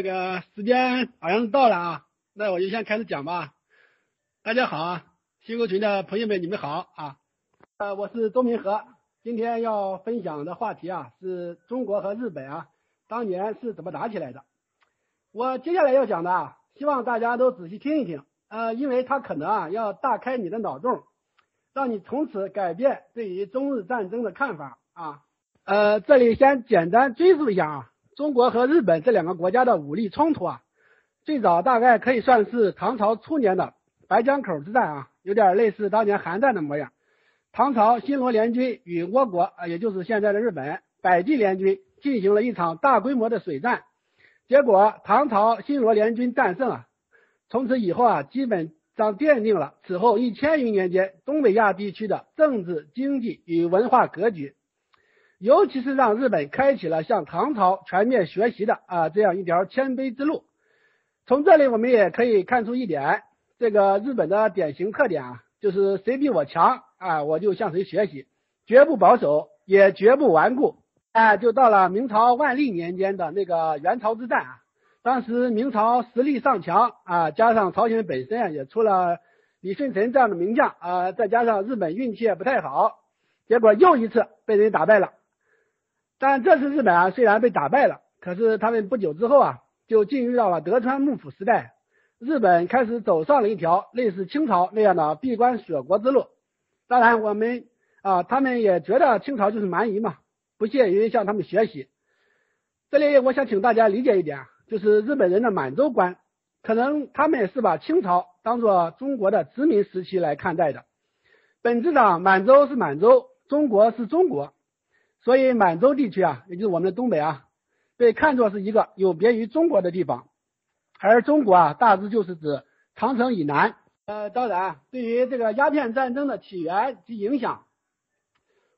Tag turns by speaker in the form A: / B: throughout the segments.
A: 这个时间好像是到了啊，那我就先开始讲吧。大家好啊，西沟群的朋友们，你们好啊。呃，我是周明和，今天要分享的话题啊，是中国和日本啊，当年是怎么打起来的。我接下来要讲的啊，希望大家都仔细听一听，呃，因为它可能啊，要大开你的脑洞，让你从此改变对于中日战争的看法啊。呃，这里先简单追溯一下啊。中国和日本这两个国家的武力冲突啊，最早大概可以算是唐朝初年的白江口之战啊，有点类似当年韩战的模样。唐朝新罗联军与倭国啊，也就是现在的日本百济联军进行了一场大规模的水战，结果唐朝新罗联军战胜啊，从此以后啊，基本上奠定了此后一千余年间东北亚地区的政治、经济与文化格局。尤其是让日本开启了向唐朝全面学习的啊这样一条谦卑之路。从这里我们也可以看出一点，这个日本的典型特点啊，就是谁比我强啊，我就向谁学习，绝不保守，也绝不顽固。哎，就到了明朝万历年间的那个元朝之战啊，当时明朝实力上强啊，加上朝鲜本身啊也出了李舜臣这样的名将啊，再加上日本运气也不太好，结果又一次被人打败了。但这次日本啊，虽然被打败了，可是他们不久之后啊，就进入到了德川幕府时代，日本开始走上了一条类似清朝那样的闭关锁国之路。当然，我们啊，他们也觉得清朝就是蛮夷嘛，不屑于向他们学习。这里我想请大家理解一点，就是日本人的满洲观，可能他们是把清朝当做中国的殖民时期来看待的。本质上，满洲是满洲，中国是中国。所以满洲地区啊，也就是我们的东北啊，被看作是一个有别于中国的地方，而中国啊，大致就是指长城以南。呃，当然，对于这个鸦片战争的起源及影响，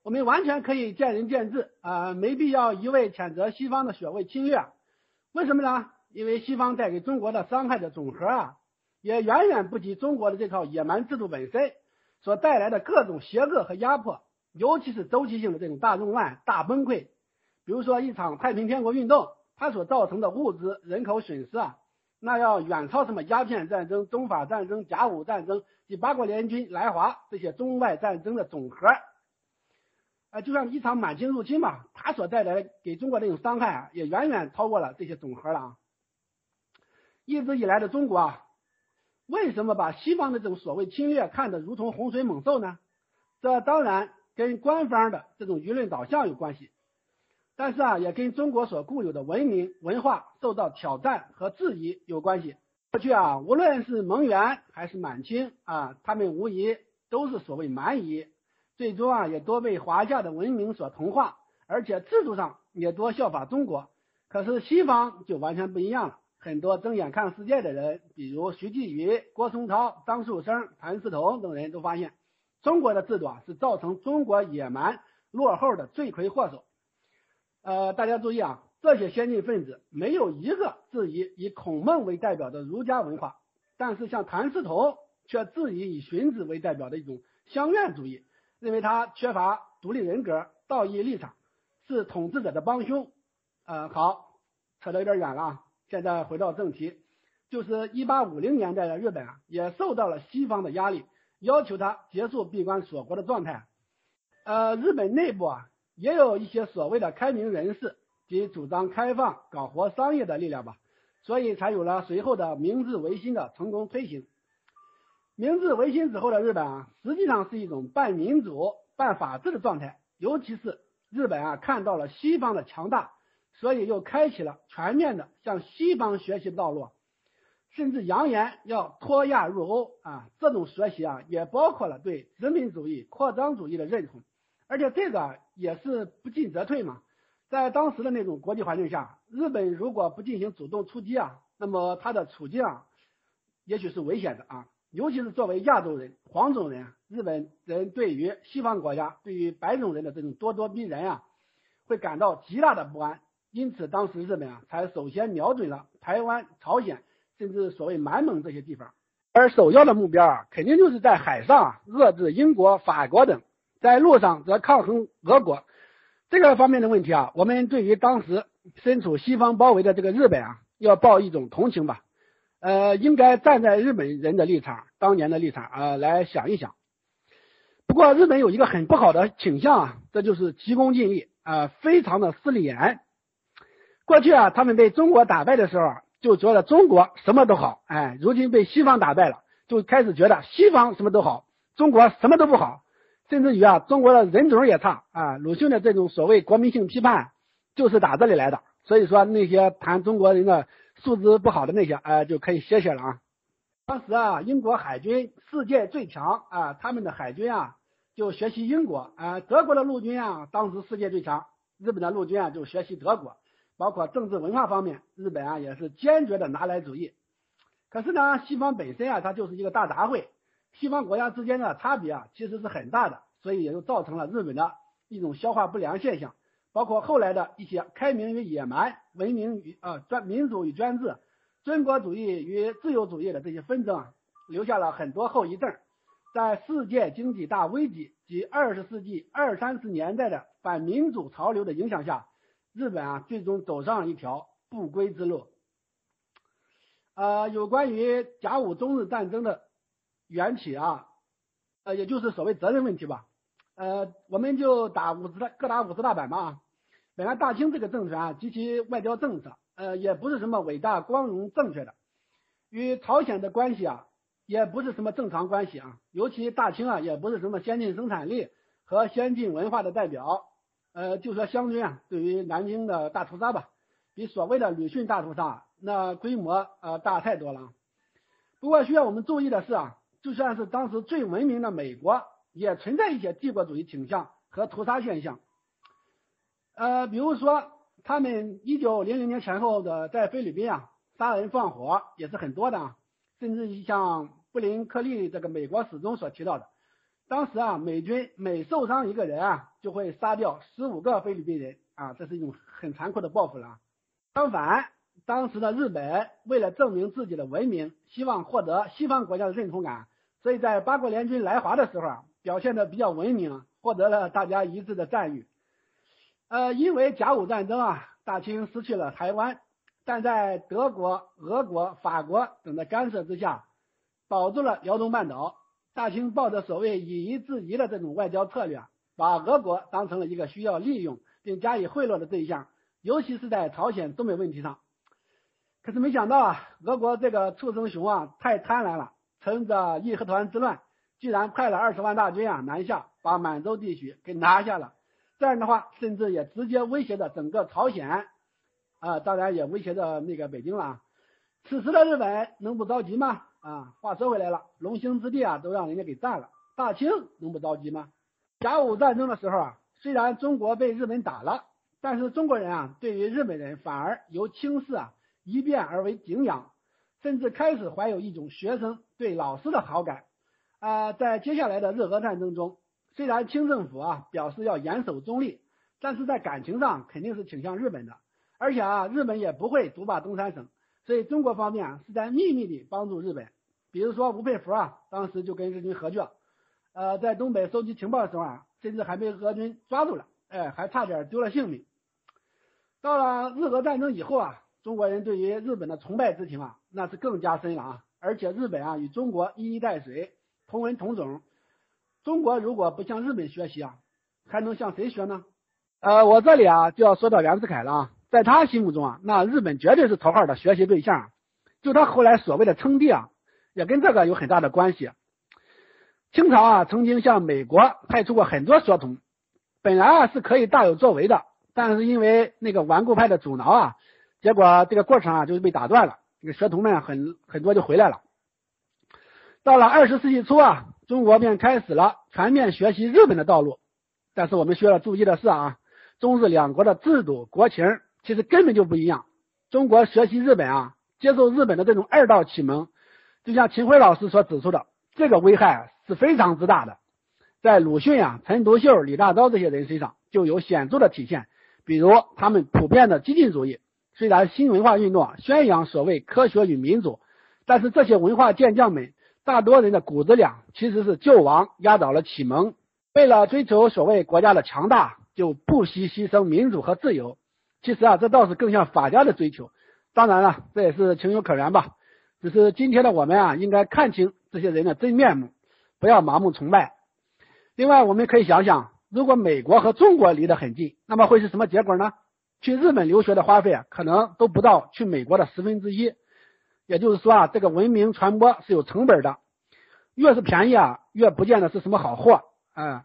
A: 我们完全可以见仁见智啊，没必要一味谴责西方的所谓侵略。为什么呢？因为西方带给中国的伤害的总和啊，也远远不及中国的这套野蛮制度本身所带来的各种邪恶和压迫。尤其是周期性的这种大动乱、大崩溃，比如说一场太平天国运动，它所造成的物资、人口损失啊，那要远超什么鸦片战争、中法战争、甲午战争及八国联军来华这些中外战争的总和。啊，就像一场满清入侵嘛，它所带来给中国这种伤害啊，也远远超过了这些总和了啊。一直以来的中国啊，为什么把西方的这种所谓侵略看得如同洪水猛兽呢？这当然。跟官方的这种舆论导向有关系，但是啊，也跟中国所固有的文明文化受到挑战和质疑有关系。过去啊，无论是蒙元还是满清啊，他们无疑都是所谓蛮夷，最终啊，也多被华夏的文明所同化，而且制度上也多效法中国。可是西方就完全不一样了，很多睁眼看世界的人，比如徐继宇、郭松涛、张树声、谭嗣同等人都发现。中国的制度啊，是造成中国野蛮落后的罪魁祸首。呃，大家注意啊，这些先进分子没有一个质疑以孔孟为代表的儒家文化，但是像谭嗣同却质疑以荀子为代表的一种乡愿主义，认为他缺乏独立人格、道义立场，是统治者的帮凶。呃，好，扯得有点远了，现在回到正题，就是一八五零年代的日本啊，也受到了西方的压力。要求他结束闭关锁国的状态，呃，日本内部啊也有一些所谓的开明人士及主张开放搞活商业的力量吧，所以才有了随后的明治维新的成功推行。明治维新之后的日本啊，实际上是一种半民主半法治的状态，尤其是日本啊看到了西方的强大，所以又开启了全面的向西方学习的道路。甚至扬言要脱亚入欧啊，这种学习啊，也包括了对殖民主义、扩张主义的认同，而且这个也是不进则退嘛。在当时的那种国际环境下，日本如果不进行主动出击啊，那么他的处境啊，也许是危险的啊。尤其是作为亚洲人、黄种人，日本人对于西方国家、对于白种人的这种咄咄逼人啊，会感到极大的不安。因此，当时日本啊，才首先瞄准了台湾、朝鲜。甚至所谓满蒙这些地方，而首要的目标啊，肯定就是在海上遏制英国、法国等，在路上则抗衡俄国。这个方面的问题啊，我们对于当时身处西方包围的这个日本啊，要抱一种同情吧，呃，应该站在日本人的立场，当年的立场啊来想一想。不过日本有一个很不好的倾向啊，这就是急功近利啊，非常的势利眼。过去啊，他们被中国打败的时候，就觉得中国什么都好，哎，如今被西方打败了，就开始觉得西方什么都好，中国什么都不好，甚至于啊，中国的人种也差啊。鲁迅的这种所谓国民性批判，就是打这里来的。所以说那些谈中国人的素质不好的那些，哎，就可以歇歇了啊。当时啊，英国海军世界最强啊，他们的海军啊就学习英国啊，德国的陆军啊当时世界最强，日本的陆军啊就学习德国，包括政治文化方面，日本啊也是坚决的拿来主义。可是呢，西方本身啊它就是一个大杂烩，西方国家之间的差别啊其实是很大的，所以也就造成了日本的一种消化不良现象。包括后来的一些开明与野蛮、文明与啊专民主与专制、军国主义与自由主义的这些纷争啊，留下了很多后遗症。在世界经济大危机及二十世纪二三十年代的反民主潮流的影响下，日本啊最终走上了一条不归之路。呃，有关于甲午中日战争的缘起啊，呃，也就是所谓责任问题吧。呃，我们就打五十大各打五十大板嘛。本来大清这个政权啊及其外交政策，呃，也不是什么伟大、光荣、正确的，与朝鲜的关系啊，也不是什么正常关系啊。尤其大清啊，也不是什么先进生产力和先进文化的代表。呃，就说湘军啊，对于南京的大屠杀吧，比所谓的鲁迅大屠杀那规模呃大太多了。不过需要我们注意的是啊，就算是当时最文明的美国。也存在一些帝国主义倾向和屠杀现象，呃，比如说他们一九零零年前后的在菲律宾啊杀人放火也是很多的啊，甚至像布林克利这个美国史中所提到的，当时啊美军每受伤一个人啊就会杀掉十五个菲律宾人啊，这是一种很残酷的报复了。相反，当时的日本为了证明自己的文明，希望获得西方国家的认同感，所以在八国联军来华的时候啊。表现的比较文明，获得了大家一致的赞誉。呃，因为甲午战争啊，大清失去了台湾，但在德国、俄国、法国等的干涉之下，保住了辽东半岛。大清抱着所谓以夷制夷的这种外交策略，把俄国当成了一个需要利用并加以贿赂的对象，尤其是在朝鲜东北问题上。可是没想到啊，俄国这个畜生熊啊，太贪婪了，趁着义和团之乱。居然派了二十万大军啊南下，把满洲地区给拿下了。这样的话，甚至也直接威胁着整个朝鲜啊，当然也威胁着那个北京了。此时的日本能不着急吗？啊，话说回来了，龙兴之地啊都让人家给占了，大清能不着急吗？甲午战争的时候啊，虽然中国被日本打了，但是中国人啊对于日本人反而由轻视啊一变而为敬仰，甚至开始怀有一种学生对老师的好感。啊，在接下来的日俄战争中，虽然清政府啊表示要严守中立，但是在感情上肯定是倾向日本的，而且啊，日本也不会独霸东三省，所以中国方面啊是在秘密地帮助日本。比如说吴佩孚啊，当时就跟日军合作，呃，在东北收集情报的时候啊，甚至还被俄军抓住了，哎，还差点丢了性命。到了日俄战争以后啊，中国人对于日本的崇拜之情啊，那是更加深了啊，而且日本啊与中国一衣带水。同文同种，中国如果不向日本学习啊，还能向谁学呢？呃，我这里啊就要说到袁世凯了啊，在他心目中啊，那日本绝对是头号的学习对象。就他后来所谓的称帝啊，也跟这个有很大的关系。清朝啊曾经向美国派出过很多学童，本来啊是可以大有作为的，但是因为那个顽固派的阻挠啊，结果这个过程啊就被打断了，这个学童们很很多就回来了。到了二十世纪初啊，中国便开始了全面学习日本的道路。但是我们需要注意的是啊，中日两国的制度国情其实根本就不一样。中国学习日本啊，接受日本的这种二道启蒙，就像秦晖老师所指出的，这个危害是非常之大的。在鲁迅啊、陈独秀、李大钊这些人身上就有显著的体现。比如他们普遍的激进主义，虽然新文化运动宣扬所谓科学与民主，但是这些文化健将们。大多人的骨子里，其实是救亡压倒了启蒙。为了追求所谓国家的强大，就不惜牺牲民主和自由。其实啊，这倒是更像法家的追求。当然了，这也是情有可原吧。只是今天的我们啊，应该看清这些人的真面目，不要盲目崇拜。另外，我们可以想想，如果美国和中国离得很近，那么会是什么结果呢？去日本留学的花费啊，可能都不到去美国的十分之一。也就是说啊，这个文明传播是有成本的，越是便宜啊，越不见得是什么好货啊。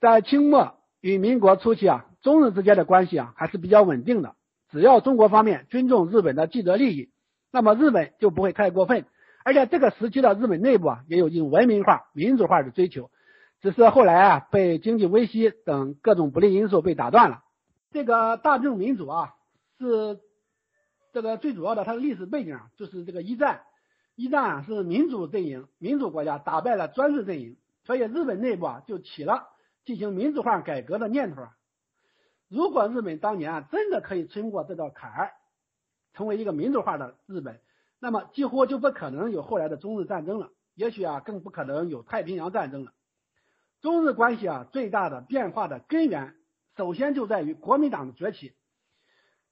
A: 在清末与民国初期啊，中日之间的关系啊还是比较稳定的。只要中国方面尊重日本的既得利益，那么日本就不会太过分。而且这个时期的日本内部啊，也有一种文明化、民主化的追求，只是后来啊，被经济危机等各种不利因素被打断了。这个大正民主啊，是。这个最主要的，它的历史背景啊，就是这个一战，一战啊是民主阵营、民主国家打败了专制阵营，所以日本内部啊就起了进行民主化改革的念头啊。如果日本当年啊真的可以撑过这道坎儿，成为一个民主化的日本，那么几乎就不可能有后来的中日战争了，也许啊更不可能有太平洋战争了。中日关系啊最大的变化的根源，首先就在于国民党的崛起。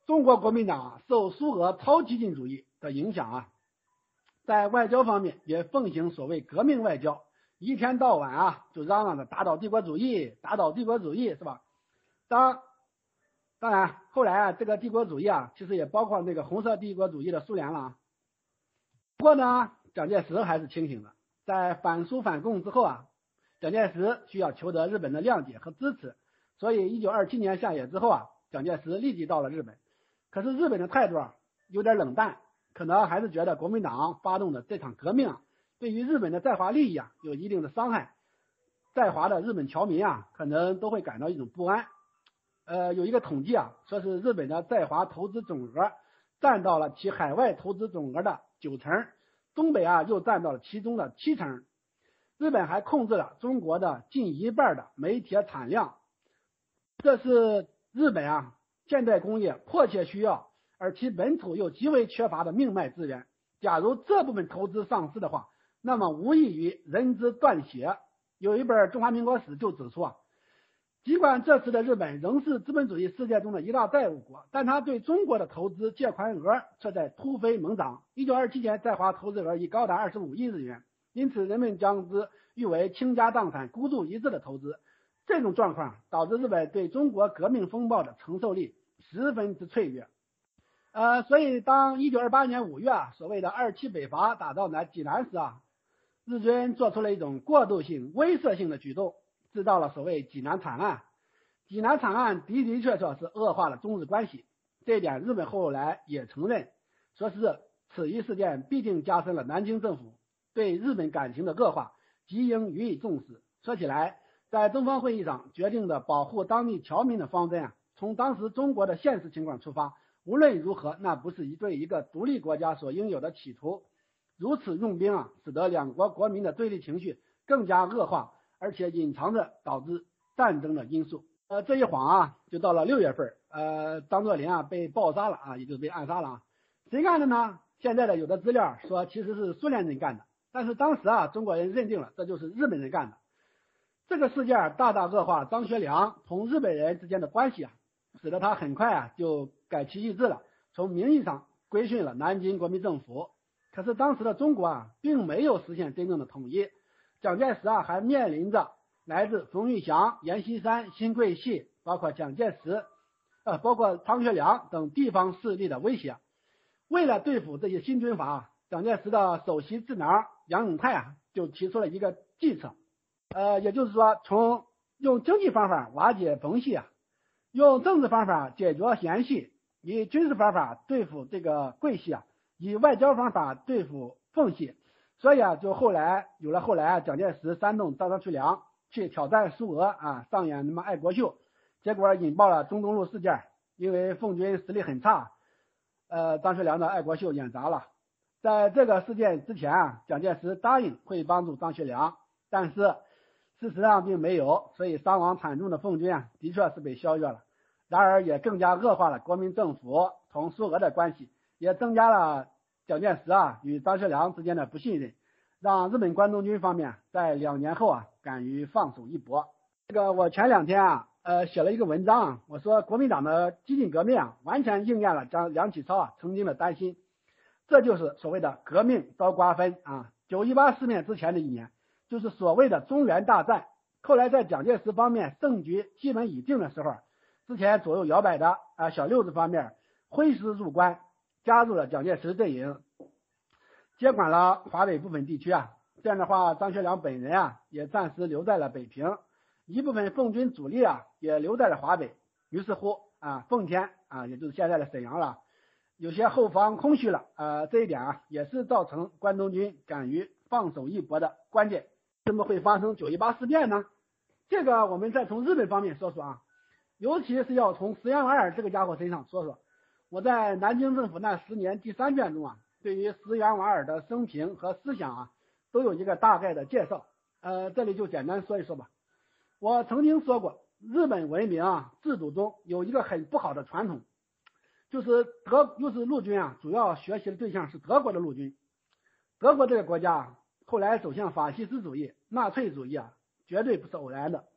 A: 中国国民党啊受苏俄超激进主义的影响啊，在外交方面也奉行所谓革命外交，一天到晚啊就嚷嚷着打倒帝国主义，打倒帝国主义是吧？当当然后来啊，这个帝国主义啊，其实也包括那个红色帝国主义的苏联了啊。不过呢，蒋介石还是清醒的，在反苏反共之后啊，蒋介石需要求得日本的谅解和支持，所以一九二七年下野之后啊，蒋介石立即到了日本。可是日本的态度啊有点冷淡，可能还是觉得国民党发动的这场革命啊，对于日本的在华利益啊有一定的伤害，在华的日本侨民啊可能都会感到一种不安。呃，有一个统计啊，说是日本的在华投资总额占到了其海外投资总额的九成，东北啊又占到了其中的七成。日本还控制了中国的近一半的煤铁产量，这是日本啊。现代工业迫切需要，而其本土又极为缺乏的命脉资源。假如这部分投资丧失的话，那么无异于人之断血。有一本《中华民国史》就指出啊，尽管这时的日本仍是资本主义世界中的一大债务国，但他对中国的投资借款额却在突飞猛涨。一九二七年在华投资额已高达二十五亿日元，因此人们将之誉为倾家荡产、孤注一掷的投资。这种状况导致日本对中国革命风暴的承受力十分之脆弱，呃，所以当一九二八年五月啊，所谓的二七北伐打到南济南时啊，日军做出了一种过渡性、威慑性的举动，制造了所谓济南惨案。济南惨案的的确确是恶化了中日关系，这一点日本后来也承认，说是此一事件必定加深了南京政府对日本感情的恶化，极应予以重视。说起来。在东方会议上决定的保护当地侨民的方针啊，从当时中国的现实情况出发，无论如何，那不是一对一个独立国家所应有的企图。如此用兵啊，使得两国国民的对立情绪更加恶化，而且隐藏着导致战争的因素。呃，这一晃啊，就到了六月份，呃，张作霖啊被爆杀了啊，也就是被暗杀了啊。谁干的呢？现在的有的资料说其实是苏联人干的，但是当时啊，中国人认定了这就是日本人干的。这个事件大大恶化张学良同日本人之间的关系啊，使得他很快啊就改其意志了，从名义上归顺了南京国民政府。可是当时的中国啊，并没有实现真正的统一，蒋介石啊还面临着来自冯玉祥、阎锡山、新桂系，包括蒋介石，呃，包括张学良等地方势力的威胁。为了对付这些新军阀，蒋介石的首席智囊杨永泰啊，就提出了一个计策。呃，也就是说，从用经济方法瓦解冯系啊，用政治方法解决嫌系，以军事方法对付这个桂系啊，以外交方法对付奉系，所以啊，就后来有了后来啊，蒋介石煽动张学良去挑战苏俄啊，上演什么爱国秀，结果引爆了中东路事件，因为奉军实力很差，呃，张学良的爱国秀演砸了。在这个事件之前啊，蒋介石答应会帮助张学良，但是。事实上并没有，所以伤亡惨重的奉军啊，的确是被削弱了。然而也更加恶化了国民政府同苏俄的关系，也增加了蒋介石啊与张学良之间的不信任，让日本关东军方面在两年后啊敢于放手一搏。这个我前两天啊呃写了一个文章，我说国民党的激进革命啊，完全应验了张梁启超啊曾经的担心，这就是所谓的革命遭瓜分啊。九一八事变之前的一年，就是所谓的中原大战。后来在蒋介石方面胜局基本已定的时候，之前左右摇摆的啊小六子方面挥师入关，加入了蒋介石阵营，接管了华北部分地区啊。这样的话，张学良本人啊也暂时留在了北平，一部分奉军主力啊也留在了华北。于是乎啊，奉天啊也就是现在的沈阳了，有些后方空虚了啊。这一点啊也是造成关东军敢于放手一搏的关键。怎么会发生九一八事变呢？这个我们再从日本方面说说啊，尤其是要从石原莞尔这个家伙身上说说。我在南京政府那十年第三卷中啊，对于石原莞尔的生平和思想啊，都有一个大概的介绍。呃，这里就简单说一说吧。我曾经说过，日本文明啊制度中有一个很不好的传统，就是德就是陆军啊，主要学习的对象是德国的陆军。德国这个国家后来走向法西斯主义、纳粹主义啊。绝对不是偶然的。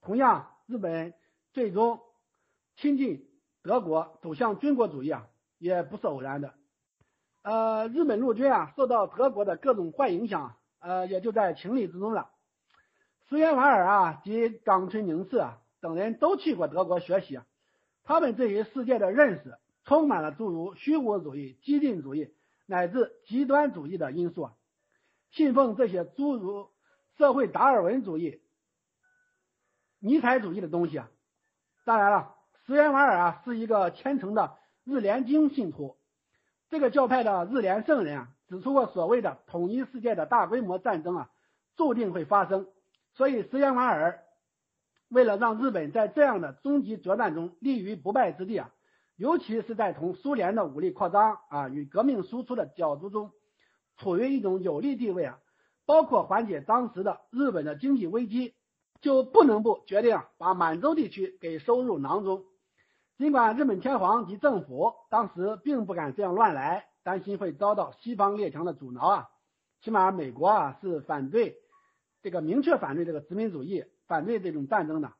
A: 同样，日本最终亲近德国，走向军国主义啊，也不是偶然的。呃，日本陆军啊，受到德国的各种坏影响，呃，也就在情理之中了。石原莞尔啊及冈村宁次啊等人都去过德国学习，他们对于世界的认识充满了诸如虚无主义、激进主义乃至极端主义的因素啊，信奉这些诸如。社会达尔文主义、尼采主义的东西啊，当然了，石原莞尔啊是一个虔诚的日莲经信徒。这个教派的日莲圣人啊指出过，所谓的统一世界的大规模战争啊注定会发生。所以，石原莞尔为了让日本在这样的终极决战中立于不败之地啊，尤其是在同苏联的武力扩张啊与革命输出的角逐中，处于一种有利地位啊。包括缓解当时的日本的经济危机，就不能不决定把满洲地区给收入囊中。尽管日本天皇及政府当时并不敢这样乱来，担心会遭到西方列强的阻挠啊。起码美国啊是反对这个明确反对这个殖民主义，反对这种战争的。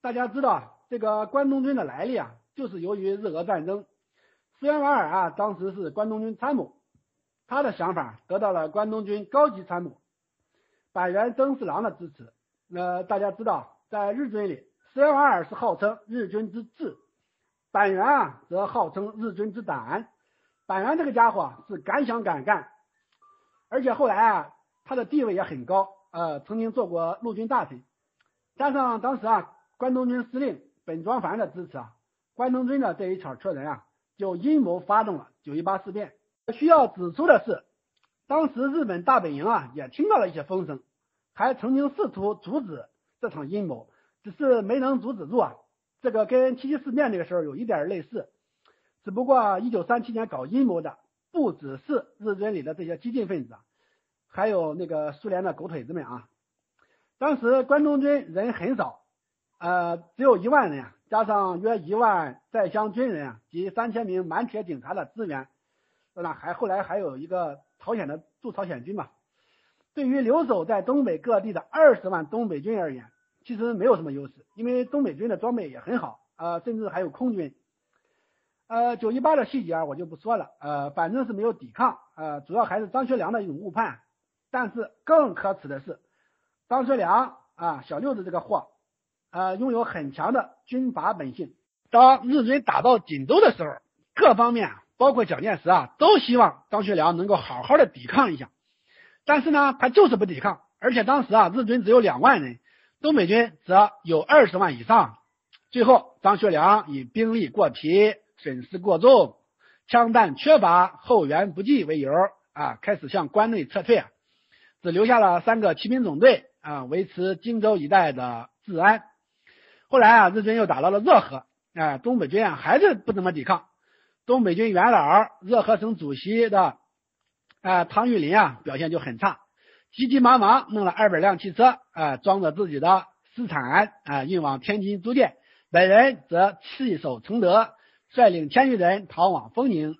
A: 大家知道这个关东军的来历啊，就是由于日俄战争。石原莞尔啊，当时是关东军参谋。他的想法得到了关东军高级参谋板垣征四郎的支持。那大家知道，在日军里，石原莞尔是号称日军之智，板垣啊则号称日军之胆。板垣这个家伙是敢想敢干，而且后来啊，他的地位也很高，呃，曾经做过陆军大臣。加上当时啊，关东军司令本庄繁的支持啊，关东军的这一小撮人啊，就阴谋发动了九一八事变。需要指出的是，当时日本大本营啊也听到了一些风声，还曾经试图阻止这场阴谋，只是没能阻止住啊。这个跟七七事变那个时候有一点类似，只不过一九三七年搞阴谋的不只是日军里的这些激进分子，还有那个苏联的狗腿子们啊。当时关东军人很少，呃，只有一万人，加上约一万在乡军人啊及三千名满铁警察的支援。那还后来还有一个朝鲜的驻朝鲜军嘛？对于留守在东北各地的二十万东北军而言，其实没有什么优势，因为东北军的装备也很好啊，甚至还有空军。呃，九一八的细节啊我就不说了，呃，反正是没有抵抗，呃，主要还是张学良的一种误判。但是更可耻的是，张学良啊，小六子这个货，呃，拥有很强的军阀本性。当日军打到锦州的时候，各方面。包括蒋介石啊，都希望张学良能够好好的抵抗一下，但是呢，他就是不抵抗，而且当时啊，日军只有两万人，东北军则有二十万以上。最后，张学良以兵力过疲、损失过重、枪弹缺乏、后援不济为由啊，开始向关内撤退，只留下了三个骑兵总队啊，维持荆州一带的治安。后来啊，日军又打到了热河，啊，东北军啊还是不怎么抵抗。东北军元老、热河省主席的啊汤玉麟啊表现就很差，急急忙忙弄了二百辆汽车啊装着自己的私产啊运往天津租店，本人则弃守承德，率领千余人逃往丰宁。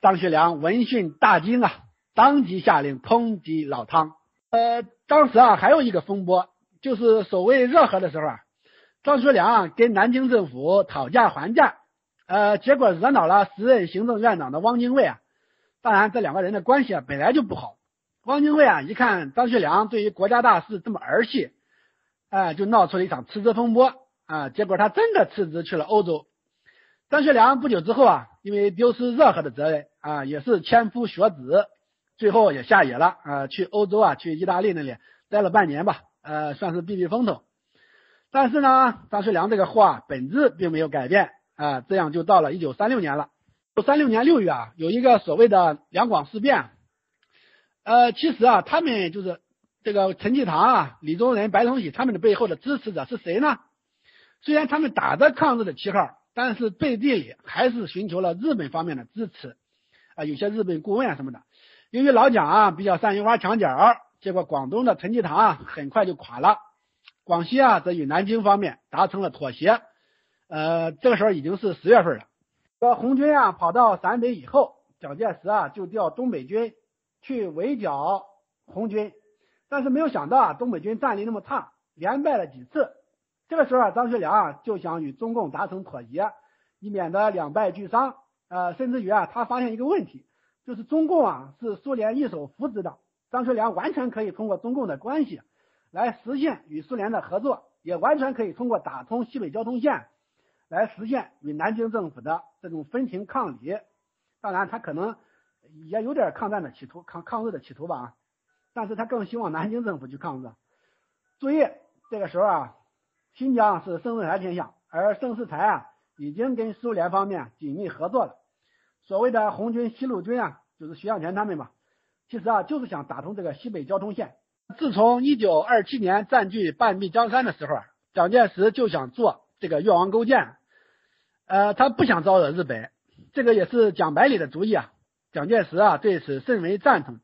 A: 张学良闻讯大惊啊，当即下令通缉老汤。呃，当时啊还有一个风波，就是守卫热河的时候啊，张学良跟南京政府讨价还价，呃，结果惹恼了时任行政院长的汪精卫啊。当然，这两个人的关系啊本来就不好。汪精卫啊一看张学良对于国家大事这么儿戏，哎，就闹出了一场辞职风波啊。结果他真的辞职去了欧洲。张学良不久之后啊，因为丢失热河的责任啊，也是千夫学子，最后也下野了啊，去欧洲啊，去意大利那里待了半年吧，呃，算是避避风头。但是呢，张学良这个货啊，本质并没有改变啊，这样就到了一九三六年了。三六年六月啊，有一个所谓的两广事变，呃，其实啊，他们就是这个陈济棠啊、李宗仁、白崇禧他们的背后的支持者是谁呢？虽然他们打着抗日的旗号。但是背地里还是寻求了日本方面的支持啊，有些日本顾问啊什么的。由于老蒋啊比较善于挖墙脚，结果广东的陈济棠啊很快就垮了，广西啊则与南京方面达成了妥协。呃，这个时候已经是十月份了。说红军啊跑到陕北以后，蒋介石啊就调东北军去围剿红军，但是没有想到啊东北军战力那么差，连败了几次。这个时候啊，张学良啊就想与中共达成妥协，以免得两败俱伤。呃，甚至于啊，他发现一个问题，就是中共啊是苏联一手扶植的，张学良完全可以通过中共的关系来实现与苏联的合作，也完全可以通过打通西北交通线来实现与南京政府的这种分庭抗礼。当然，他可能也有点抗战的企图，抗抗日的企图吧。但是他更希望南京政府去抗日。注意，这个时候啊。新疆是盛世才天下，而盛世才啊已经跟苏联方面紧密合作了。所谓的红军、西路军啊，就是徐向前他们嘛，其实啊就是想打通这个西北交通线。自从一九二七年占据半壁江山的时候，蒋介石就想做这个越王勾践，呃，他不想招惹日本，这个也是蒋百里的主意啊。蒋介石啊对此甚为赞同，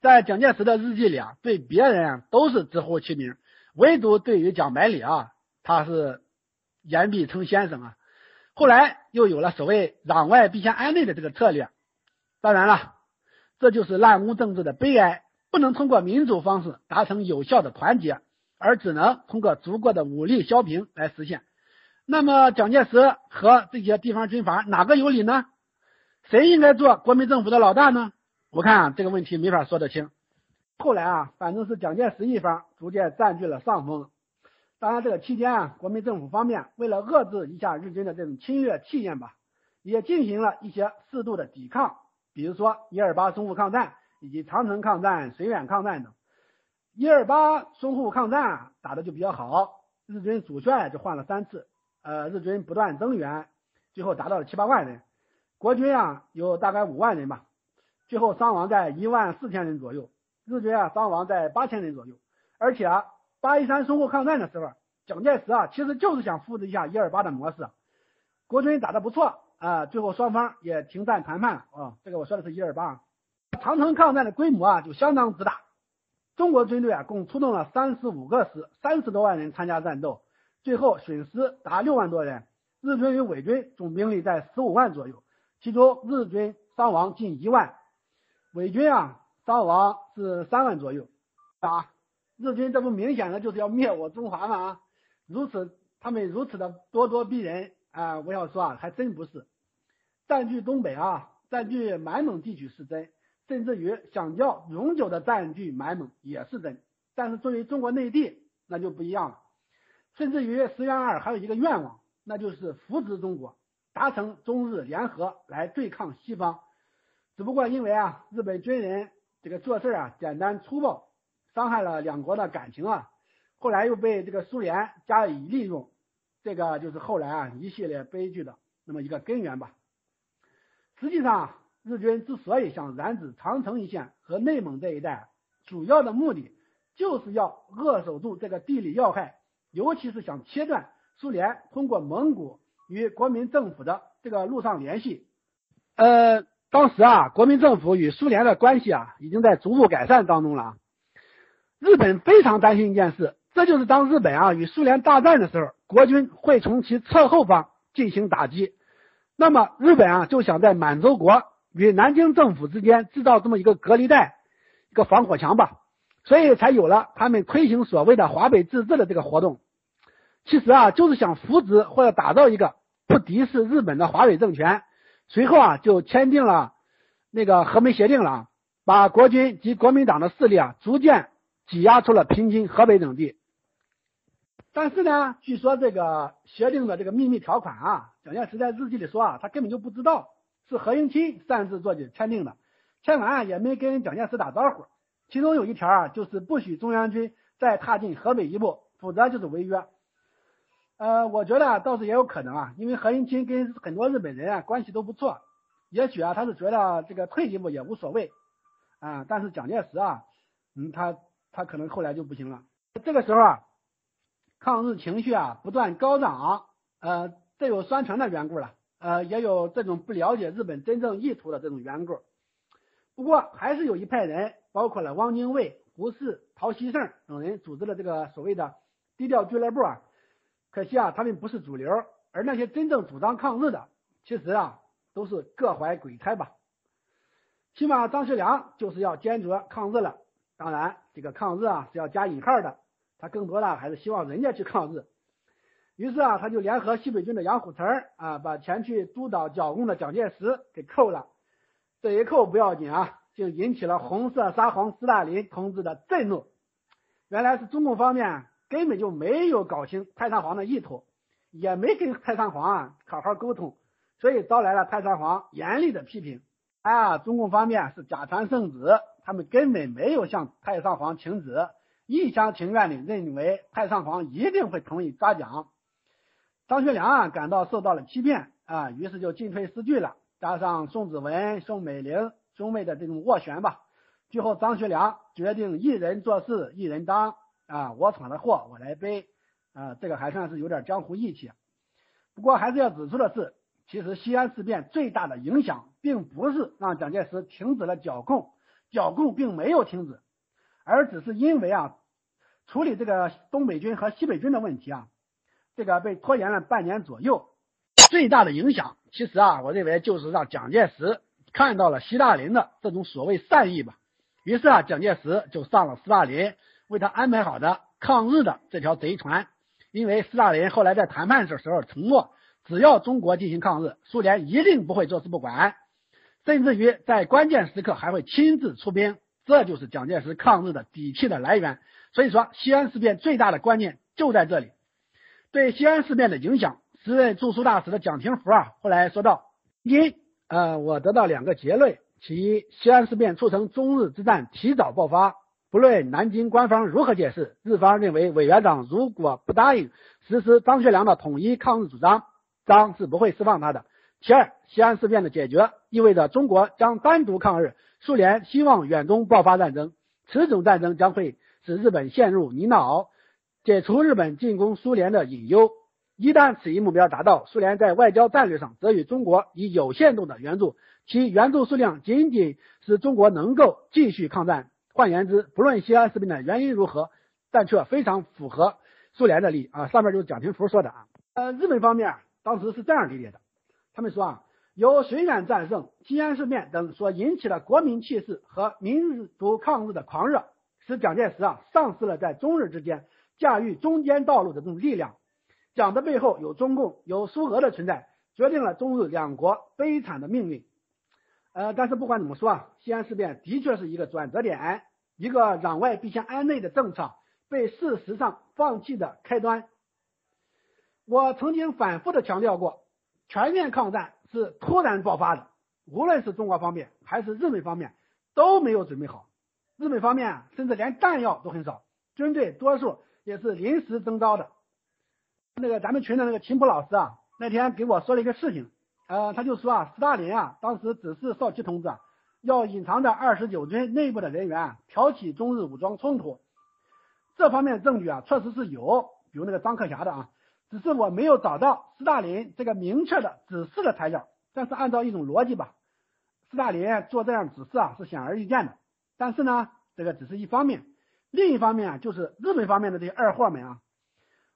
A: 在蒋介石的日记里啊，对别人啊都是直呼其名，唯独对于蒋百里啊。他是言必称先生啊，后来又有了所谓攘外必先安内的这个策略。当然了，这就是滥污政治的悲哀，不能通过民主方式达成有效的团结，而只能通过足够的武力削平来实现。那么蒋介石和这些地方军阀哪个有理呢？谁应该做国民政府的老大呢？我看啊这个问题没法说得清。后来啊，反正是蒋介石一方逐渐占据了上风。当然，这个期间啊，国民政府方面为了遏制一下日军的这种侵略气焰吧，也进行了一些适度的抵抗，比如说一二八淞沪抗战以及长城抗战、绥远抗战等。一二八淞沪抗战打的就比较好，日军主帅就换了三次，呃，日军不断增援，最后达到了七八万人，国军啊有大概五万人吧，最后伤亡在一万四千人左右，日军啊伤亡在八千人左右，而且。啊。八一三淞沪抗战的时候，蒋介石啊，其实就是想复制一下一二八的模式。国军打得不错啊，最后双方也停战谈判啊。这个我说的是一二八。长城抗战的规模啊，就相当之大。中国军队啊，共出动了三十五个师，三十多万人参加战斗，最后损失达六万多人。日军与伪军总兵力在十五万左右，其中日军伤亡近一万，伪军啊伤亡是三万左右啊。日军这不明显的就是要灭我中华吗？如此，他们如此的咄咄逼人啊！我要说啊，还真不是占据东北啊，占据满蒙地区是真，甚至于想要永久的占据满蒙也是真。但是作为中国内地，那就不一样了。甚至于石原二还有一个愿望，那就是扶植中国，达成中日联合来对抗西方。只不过因为啊，日本军人这个做事啊简单粗暴。伤害了两国的感情啊，后来又被这个苏联加以利用，这个就是后来啊一系列悲剧的那么一个根源吧。实际上，日军之所以想染指长城一线和内蒙这一带，主要的目的就是要扼守住这个地理要害，尤其是想切断苏联通过蒙古与国民政府的这个陆上联系。呃，当时啊，国民政府与苏联的关系啊，已经在逐步改善当中了。日本非常担心一件事，这就是当日本啊与苏联大战的时候，国军会从其侧后方进行打击。那么日本啊就想在满洲国与南京政府之间制造这么一个隔离带，一个防火墙吧，所以才有了他们推行所谓的华北自治的这个活动。其实啊，就是想扶植或者打造一个不敌视日本的华北政权。随后啊，就签订了那个和美协定了，把国军及国民党的势力啊，逐渐挤压出了平津、河北等地。但是呢，据说这个协定的这个秘密条款啊，蒋介石在日记里说啊，他根本就不知道是何应钦擅自做的签订的，签完也没跟蒋介石打招呼。其中有一条啊，就是不许中央军再踏进河北一步，否则就是违约。呃，我觉得倒是也有可能啊，因为何应钦跟很多日本人啊关系都不错，也许啊他是觉得这个退一步也无所谓啊。但是蒋介石啊，嗯，他他可能后来就不行了。这个时候啊，抗日情绪啊不断高涨，呃，这有宣传的缘故了，呃，也有这种不了解日本真正意图的这种缘故。不过还是有一派人，包括了汪精卫、胡适、陶希圣等人组织了这个所谓的低调俱乐部啊。可惜啊，他们不是主流，而那些真正主张抗日的，其实啊都是各怀鬼胎吧。起码张学良就是要坚决抗日了。当然，这个抗日啊是要加引号的，他更多的还是希望人家去抗日。于是啊，他就联合西北军的杨虎城啊，把前去督导剿共的蒋介石给扣了。这一扣不要紧啊，就引起了红色沙皇斯大林同志的震怒。原来是中共方面。根本就没有搞清太上皇的意图，也没跟太上皇啊好好沟通，所以招来了太上皇严厉的批评。啊，中共方面是假传圣旨，他们根本没有向太上皇请旨，一厢情愿的认为太上皇一定会同意抓蒋。张学良啊感到受到了欺骗啊，于是就进退失据了。加上宋子文、宋美龄兄妹的这种斡旋吧，最后张学良决定一人做事一人当。啊，我闯的祸我来背，啊，这个还算是有点江湖义气。不过还是要指出的是，其实西安事变最大的影响，并不是让蒋介石停止了剿共，剿共并没有停止，而只是因为啊，处理这个东北军和西北军的问题啊，这个被拖延了半年左右。最大的影响，其实啊，我认为就是让蒋介石看到了斯大林的这种所谓善意吧。于是啊，蒋介石就上了斯大林。为他安排好的抗日的这条贼船，因为斯大林后来在谈判的时候承诺，只要中国进行抗日，苏联一定不会坐视不管，甚至于在关键时刻还会亲自出兵。这就是蒋介石抗日的底气的来源。所以说，西安事变最大的关键就在这里。对西安事变的影响，时任驻苏大使的蒋廷福啊，后来说道：“因呃，我得到两个结论，其一，西安事变促成中日之战提早爆发。”不论南京官方如何解释，日方认为委员长如果不答应实施张学良的统一抗日主张，张是不会释放他的。其二，西安事变的解决意味着中国将单独抗日，苏联希望远东爆发战争，此种战争将会使日本陷入泥淖，解除日本进攻苏联的隐忧。一旦此一目标达到，苏联在外交战略上则与中国以有限度的援助，其援助数量仅仅使中国能够继续抗战。换言之，不论西安事变的原因如何，但却非常符合苏联的利益啊。上面就是蒋廷福说的啊。呃，日本方面当时是这样理解的，他们说啊，由绥远战胜、西安事变等所引起的国民气势和民族抗日的狂热，使蒋介石啊丧失了在中日之间驾驭中间道路的这种力量。蒋的背后有中共、有苏俄的存在，决定了中日两国悲惨的命运。呃，但是不管怎么说啊，西安事变的确是一个转折点，一个攘外必先安内的政策被事实上放弃的开端。我曾经反复的强调过，全面抗战是突然爆发的，无论是中国方面还是日本方面都没有准备好，日本方面甚至连弹药都很少，军队多数也是临时征召的。那个咱们群的那个秦普老师啊，那天给我说了一个事情。呃，他就说啊，斯大林啊，当时指示少奇同志啊要隐藏着二十九军内部的人员，挑起中日武装冲突。这方面证据啊，确实是有，比如那个张克侠的啊，只是我没有找到斯大林这个明确的指示的材料。但是按照一种逻辑吧，斯大林做这样指示啊，是显而易见的。但是呢，这个只是一方面，另一方面啊，就是日本方面的这些二货们啊。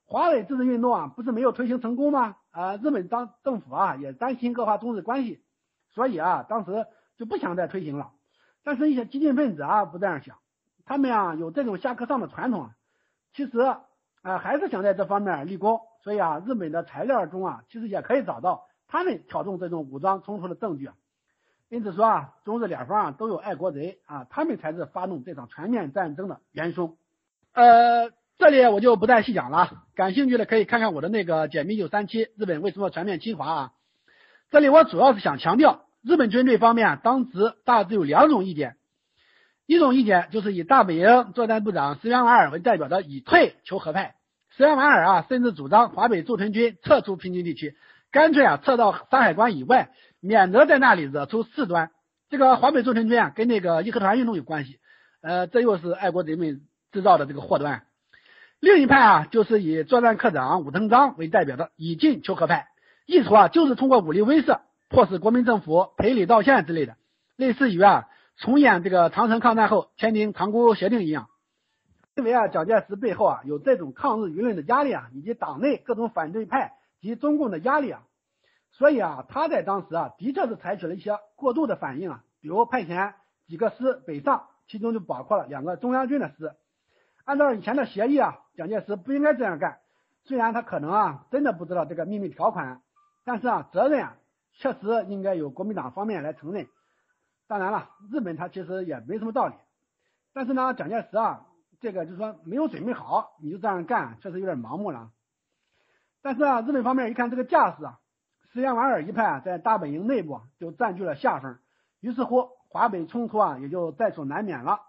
A: 华北自治运动啊，不是没有推行成功吗？啊，日本当政府啊也担心恶化中日关系，所以啊，当时就不想再推行了。但是，一些激进分子啊不这样想，他们啊有这种下课上的传统。其实，啊，还是想在这方面立功，所以啊，日本的材料中啊，其实也可以找到他们挑动这种武装冲突的证据。因此说啊，中日两方啊都有爱国贼啊，他们才是发动这场全面战争的元凶。呃，这里我就不再细讲了，感兴趣的可以看看我的那个解密九三七，日本为什么全面侵华啊？这里我主要是想强调，日本军队方面当时大致有两种意见，一种意见就是以大本营作战部长石原莞尔为代表的以退求和派，石原莞尔啊甚至主张华北驻屯军撤出平津地区，干脆啊撤到山海关以外。免得在那里惹出事端。这个华北驻屯军啊，跟那个义和团运动有关系，呃，这又是爱国贼们制造的这个祸端。另一派啊，就是以作战科长武藤章为代表的以进求和派，意图啊，就是通过武力威慑，迫使国民政府赔礼道歉之类的，类似于啊，重演这个长城抗战后签订塘沽协定一样。因为啊，蒋介石背后啊，有这种抗日舆论的压力啊，以及党内各种反对派及中共的压力啊。所以啊，他在当时啊，的确是采取了一些过度的反应啊，比如派遣几个师北上，其中就包括了两个中央军的师。按照以前的协议啊，蒋介石不应该这样干。虽然他可能啊，真的不知道这个秘密条款，但是啊，责任啊，确实应该由国民党方面来承认。当然了，日本他其实也没什么道理。但是呢，蒋介石啊，这个就是说没有准备好，你就这样干，确实有点盲目了。但是啊，日本方面一看这个架势啊。石原莞尔一派啊，在大本营内部就占据了下风，于是乎华北冲突啊也就在所难免了。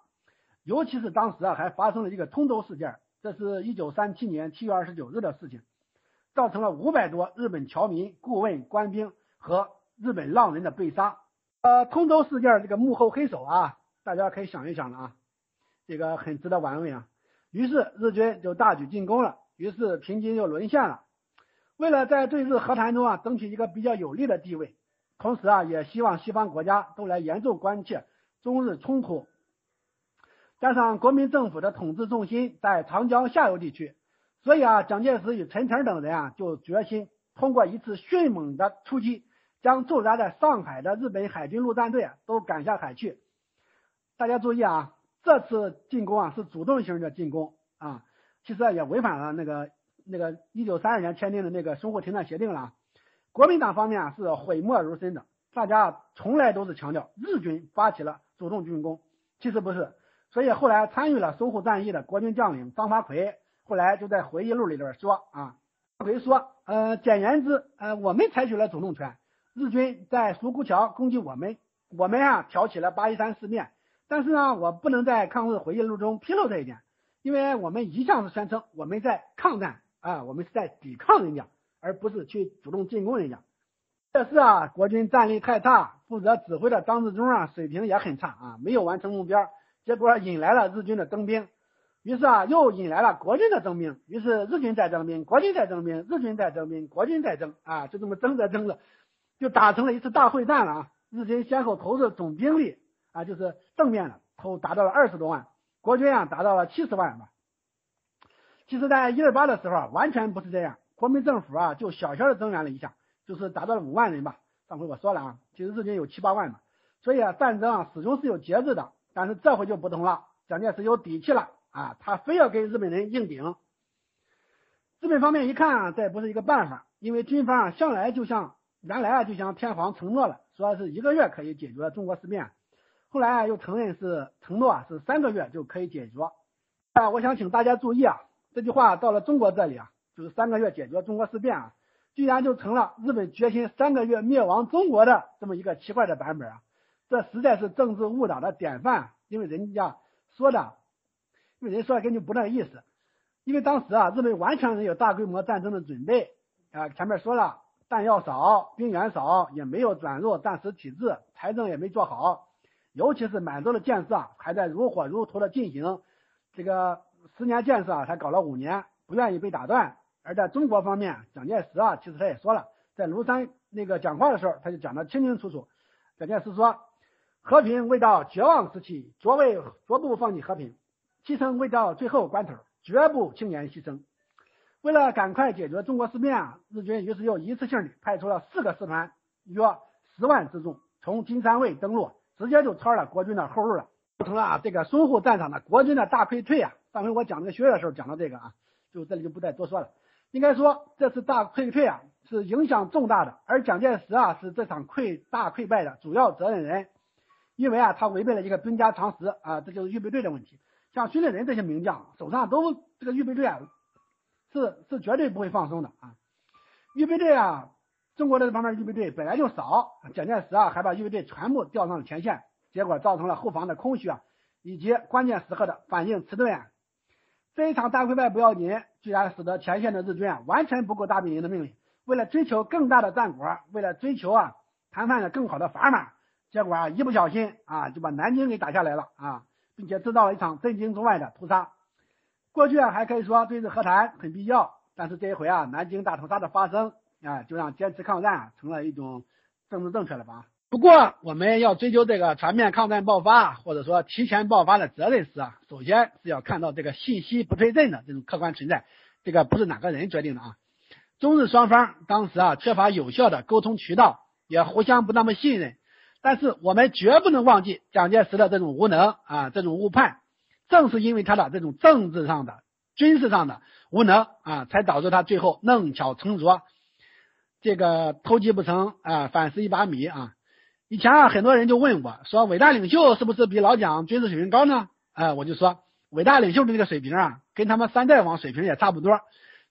A: 尤其是当时啊还发生了一个通州事件，这是一九三七年七月二十九日的事情，造成了五百多日本侨民、顾问、官兵和日本浪人的被杀。呃，通州事件这个幕后黑手啊，大家可以想一想了啊，这个很值得玩味啊。于是日军就大举进攻了，于是平津就沦陷了。为了在对日和谈中啊争取一个比较有利的地位，同时啊也希望西方国家都来严重关切中日冲突。加上国民政府的统治重心在长江下游地区，所以啊蒋介石与陈诚等人啊就决心通过一次迅猛的出击，将驻扎在上海的日本海军陆战队啊都赶下海去。大家注意啊，这次进攻啊是主动型的进攻啊，其实也违反了那个。那个一九三二年签订的那个淞沪停战协定了，国民党方面啊是讳莫如深的，大家从来都是强调日军发起了主动进攻，其实不是，所以后来参与了淞沪战役的国军将领张发奎后来就在回忆录里边说啊，奎说，呃，简言之，呃，我们采取了主动权，日军在苏沽桥攻击我们，我们啊挑起了八一三事变，但是呢，我不能在抗日回忆录中披露这一点，因为我们一向是宣称我们在抗战。啊，我们是在抵抗人家，而不是去主动进攻人家。这是啊，国军战力太差，负责指挥的张自忠啊，水平也很差啊，没有完成目标，结果引来了日军的征兵，于是啊，又引来了国军的征兵，于是日军在征兵，国军在征兵，日军在征兵，国军在征啊，就这么争着争着，就打成了一次大会战了啊。日军先后投入总兵力啊，就是正面的投达到了二十多万，国军啊达到了七十万吧。其实，在一二八的时候啊，完全不是这样。国民政府啊，就小小的增援了一下，就是达到了五万人吧。上回我说了啊，其实日军有七八万嘛。所以啊，战争啊，始终是有节制的。但是这回就不同了，蒋介石有底气了啊，他非要跟日本人硬顶。日本方面一看啊，这不是一个办法，因为军方，向来就像原来啊，就向天皇承诺了，说是一个月可以解决中国事变，后来啊，又承认是承诺啊是三个月就可以解决。啊，我想请大家注意啊。这句话到了中国这里啊，就是三个月解决中国事变啊，居然就成了日本决心三个月灭亡中国的这么一个奇怪的版本啊！这实在是政治误导的典范，因为人家说的，因为人说的根本就不那个意思。因为当时啊，日本完全没有大规模战争的准备啊，前面说了，弹药少，兵员少，也没有转入战时体制，财政也没做好，尤其是满洲的建设还在如火如荼的进行，这个。十年建设啊才搞了五年，不愿意被打断。而在中国方面，蒋介石啊，其实他也说了，在庐山那个讲话的时候，他就讲的清清楚楚。蒋介石说：“和平未到绝望时期，绝未绝不放弃和平；牺牲未到最后关头，绝不轻言牺牲。”为了赶快解决中国事变啊，日军于是又一次性的派出了四个师团，约十万之众，从金山卫登陆，直接就抄了国军的后路了，造成了啊这个淞沪战场的国军的大溃退啊。上回我讲这个学的时候讲到这个啊，就这里就不再多说了。应该说这次大溃退啊，是影响重大的，而蒋介石啊是这场溃大溃败的主要责任人，因为啊他违背了一个兵家常识啊，这就是预备队的问题。像孙立人这些名将手上都这个预备队啊，是是绝对不会放松的啊。预备队啊，中国的这方面预备队本来就少，蒋介石啊还把预备队全部调上了前线，结果造成了后方的空虚啊，以及关键时刻的反应迟钝啊。这一场大溃败不要紧，居然使得前线的日军啊完全不顾大本营的命令，为了追求更大的战果，为了追求啊谈判的更好的砝码，结果啊一不小心啊就把南京给打下来了啊。并且制造了一场震惊中外的屠杀。过去啊还可以说对日和谈很必要，但是这一回啊南京大屠杀的发生啊，就让坚持抗战成了一种政治正确了吧。不过我们要追究这个全面抗战爆发或者说提前爆发的责任时啊，首先是要看到这个信息不对称的这种客观存在，这个不是哪个人决定的啊。中日双方当时啊缺乏有效的沟通渠道，也互相不那么信任。但是我们绝不能忘记蒋介石的这种无能啊，这种误判，正是因为他的这种政治上的、军事上的无能啊，才导致他最后弄巧成拙，这个偷鸡不成啊反蚀一把米啊。以前啊，很多人就问我说，伟大领袖是不是比老蒋军事水平高呢？哎，我就说，伟大领袖的这个水平啊，跟他们三代王水平也差不多，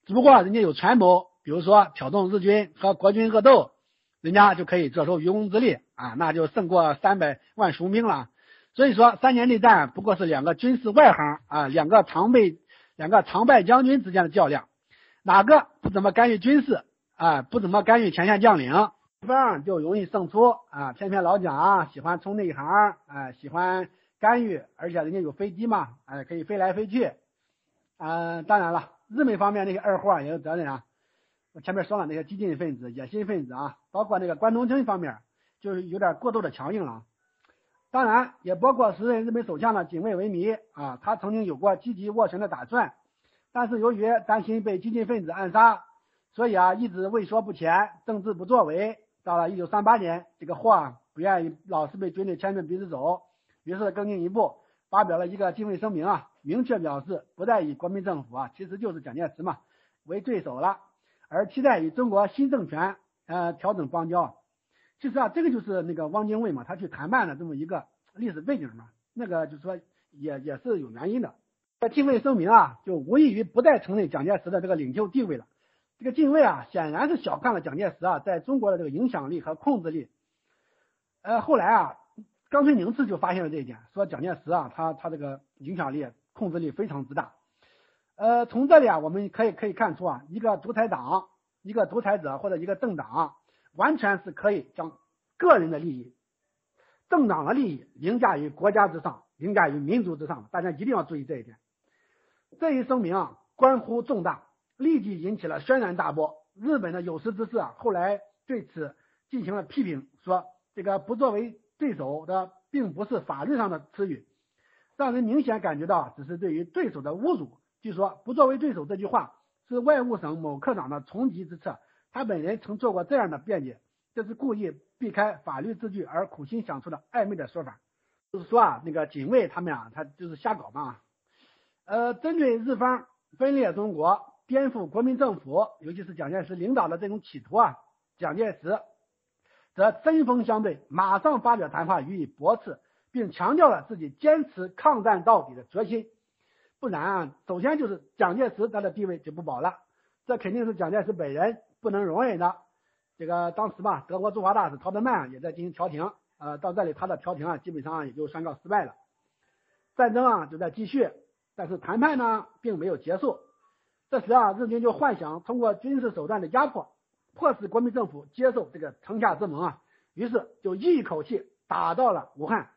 A: 只不过人家有权谋，比如说挑动日军和国军恶斗。人家就可以坐收渔翁之利啊，那就胜过三百万雄兵了。所以说，三年内战不过是两个军事外行啊，两个常备、两个常败将军之间的较量，哪个不怎么干预军事啊，不怎么干预前线将领，方就容易胜出啊。偏偏老蒋啊喜欢冲内行啊，喜欢干预，而且人家有飞机嘛，哎，可以飞来飞去。嗯，当然了，日美方面那些二货也有责任啊。前面说了那些激进分子、野心分子啊，包括那个关东军方面，就是有点过度的强硬了。当然，也包括时任日本首相的警卫维弥啊，他曾经有过积极斡旋的打算，但是由于担心被激进分子暗杀，所以啊一直畏缩不前，政治不作为。到了一九三八年，这个货啊不愿意老是被军队牵着鼻子走，于是更进一步发表了一个禁卫声明啊，明确表示不再以国民政府啊，其实就是蒋介石嘛为对手了。而期待与中国新政权呃调整邦交，其实啊，这个就是那个汪精卫嘛，他去谈判的这么一个历史背景嘛。那个就是说也也是有原因的。这敬畏声明啊，就无异于不再承认蒋介石的这个领袖地位了。这个敬畏啊，显然是小看了蒋介石啊在中国的这个影响力和控制力。呃，后来啊，冈村宁次就发现了这一点，说蒋介石啊，他他这个影响力、控制力非常之大。呃，从这里啊，我们可以可以看出啊，一个独裁党、一个独裁者或者一个政党，完全是可以将个人的利益、政党的利益凌驾于国家之上，凌驾于民族之上。大家一定要注意这一点。这一声明啊，关乎重大，立即引起了轩然大波。日本的有识之士啊，后来对此进行了批评，说这个不作为对手的，并不是法律上的词语，让人明显感觉到只是对于对手的侮辱。据说不作为对手这句话是外务省某科长的从敌之策，他本人曾做过这样的辩解，这是故意避开法律字句而苦心想出的暧昧的说法，就是说啊，那个警卫他们啊，他就是瞎搞嘛。呃，针对日方分裂中国、颠覆国民政府，尤其是蒋介石领导的这种企图啊，蒋介石则针锋相对，马上发表谈话予以驳斥，并强调了自己坚持抗战到底的决心。不然啊，首先就是蒋介石他的地位就不保了，这肯定是蒋介石本人不能容忍的。这个当时吧，德国驻华大使陶德曼也在进行调停，呃，到这里他的调停啊，基本上也就宣告失败了。战争啊就在继续，但是谈判呢并没有结束。这时啊，日军就幻想通过军事手段的压迫，迫使国民政府接受这个城下之盟啊，于是就一口气打到了武汉。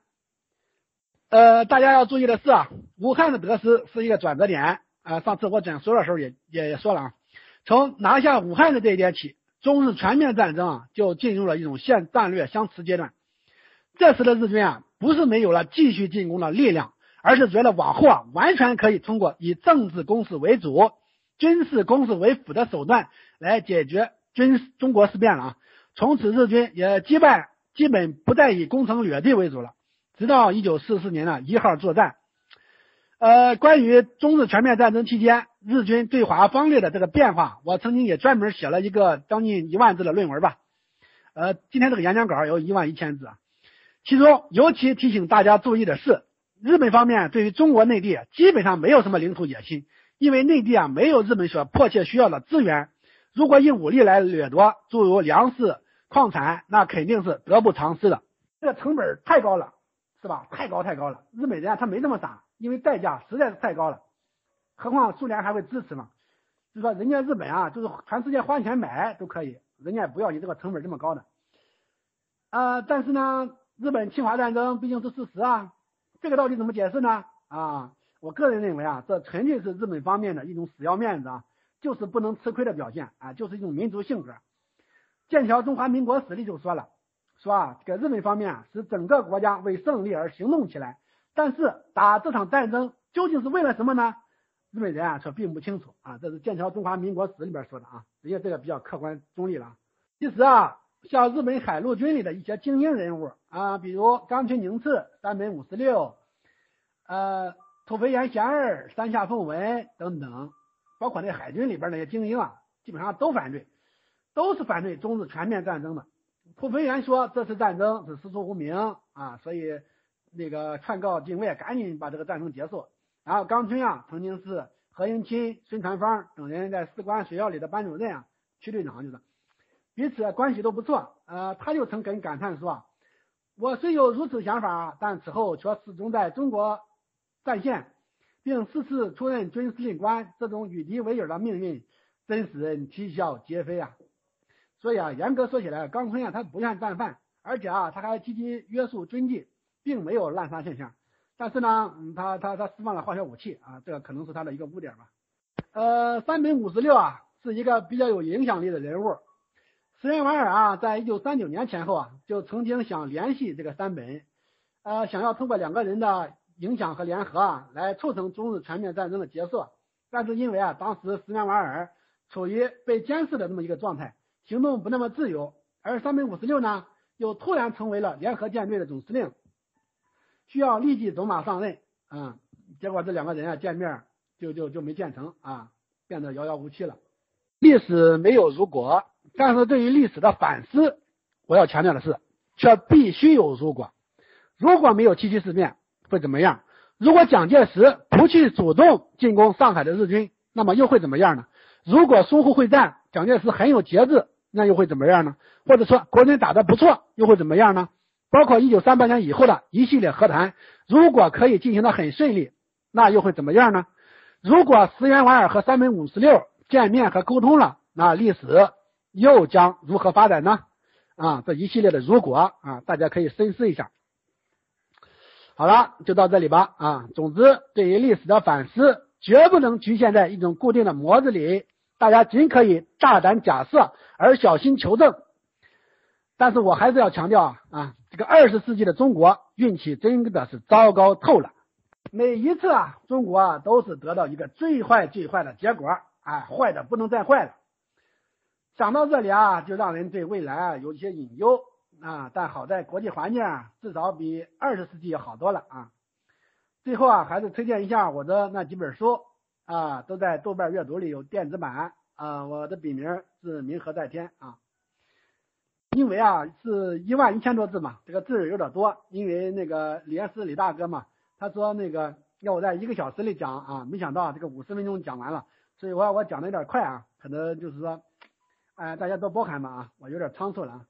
A: 呃，大家要注意的是啊，武汉的得失是一个转折点啊。上次我讲说的时候也也也说了啊，从拿下武汉的这一点起，中日全面战争啊就进入了一种现战略相持阶段。这时的日军啊，不是没有了继续进攻的力量，而是觉得往后啊完全可以通过以政治攻势为主、军事攻势为辅的手段来解决军中国事变了啊。从此日军也击败基本不再以攻城掠地为主了。直到一九四四年的一号作战，呃，关于中日全面战争期间日军对华方略的这个变化，我曾经也专门写了一个将近一万字的论文吧。呃，今天这个演讲稿有一万一千字，其中尤其提醒大家注意的是，日本方面对于中国内地基本上没有什么领土野心，因为内地啊没有日本所迫切需要的资源，如果以武力来掠夺，诸如粮食、矿产，那肯定是得不偿失的。这个成本太高了，是吧？太高太高了，日本人啊他没这么傻，因为代价实在是太高了。何况苏联还会支持嘛？就说人家日本啊，就是全世界花钱买都可以，人家不要你这个成本这么高的。啊，但是呢，日本侵华战争毕竟是事实啊，这个到底怎么解释呢？啊，我个人认为啊，这纯粹是日本方面的一种死要面子啊，就是不能吃亏的表现啊，就是一种民族性格。剑桥中华民国史里就说了，说啊，这个日本方面啊，使整个国家为胜利而行动起来，但是打这场战争究竟是为了什么呢？日本人啊，却并不清楚啊，这是《剑桥中华民国史》里边说的啊，人家这个比较客观中立了。其实啊，像日本海陆军里的一些精英人物啊，比如冈村宁次、山本五十六、呃土肥原贤二、山下奉文等等，包括那海军里边那些精英啊，基本上都反对，都是反对中日全面战争的。土肥原说这次战争是师出无名啊，所以那个劝告境外赶紧把这个战争结束。然后冈村啊，曾经是何应钦、孙传芳等人在士官学校里的班主任啊，区队长就是，彼此关系都不错。呃，他就曾跟感叹说：“我虽有如此想法，但此后却始终在中国战线，并四次出任军司令官，这种与敌为友的命运，真使人啼笑皆非啊！”所以啊，严格说起来，冈村啊，他不愿战犯，而且啊，他还积极约束军纪，并没有滥杀现象。但是呢，他他他释放了化学武器啊，这个可能是他的一个污点吧。呃，三本五十六啊，是一个比较有影响力的人物。石原莞尔啊，在一九三九年前后啊，就曾经想联系这个三本，呃，想要通过两个人的影响和联合啊，来促成中日全面战争的结束。但是因为啊，当时石原莞尔处于被监视的这么一个状态，行动不那么自由，而三百五十六呢，又突然成为了联合舰队的总司令。需要立即走马上任啊！结果这两个人啊见面就就就没见成啊，变得遥遥无期了。历史没有如果，但是对于历史的反思，我要强调的是，却必须有如果。如果没有七七事变会怎么样？如果蒋介石不去主动进攻上海的日军，那么又会怎么样呢？如果淞沪会战蒋介石很有节制，那又会怎么样呢？或者说国内打得不错，又会怎么样呢？包括一九三八年以后的一系列和谈，如果可以进行的很顺利，那又会怎么样呢？如果石原莞尔和三本五十六见面和沟通了，那历史又将如何发展呢？啊，这一系列的如果啊，大家可以深思一下。好了，就到这里吧。啊，总之，对于历史的反思，绝不能局限在一种固定的模子里，大家尽可以大胆假设，而小心求证。但是我还是要强调啊啊，这个二十世纪的中国运气真的是糟糕透了。每一次啊，中国啊都是得到一个最坏最坏的结果，哎，坏的不能再坏了。想到这里啊，就让人对未来啊有一些隐忧啊。但好在国际环境啊至少比二十世纪要好多了啊。最后啊，还是推荐一下我的那几本书啊，都在豆瓣阅读里有电子版啊。我的笔名是明和在天啊。因为啊是一万一千多字嘛，这个字有点多。因为那个李安师李大哥嘛，他说那个要我在一个小时里讲啊，没想到这个五十分钟讲完了，所以我我讲的有点快啊，可能就是说，哎，大家多包涵吧啊，我有点仓促了啊。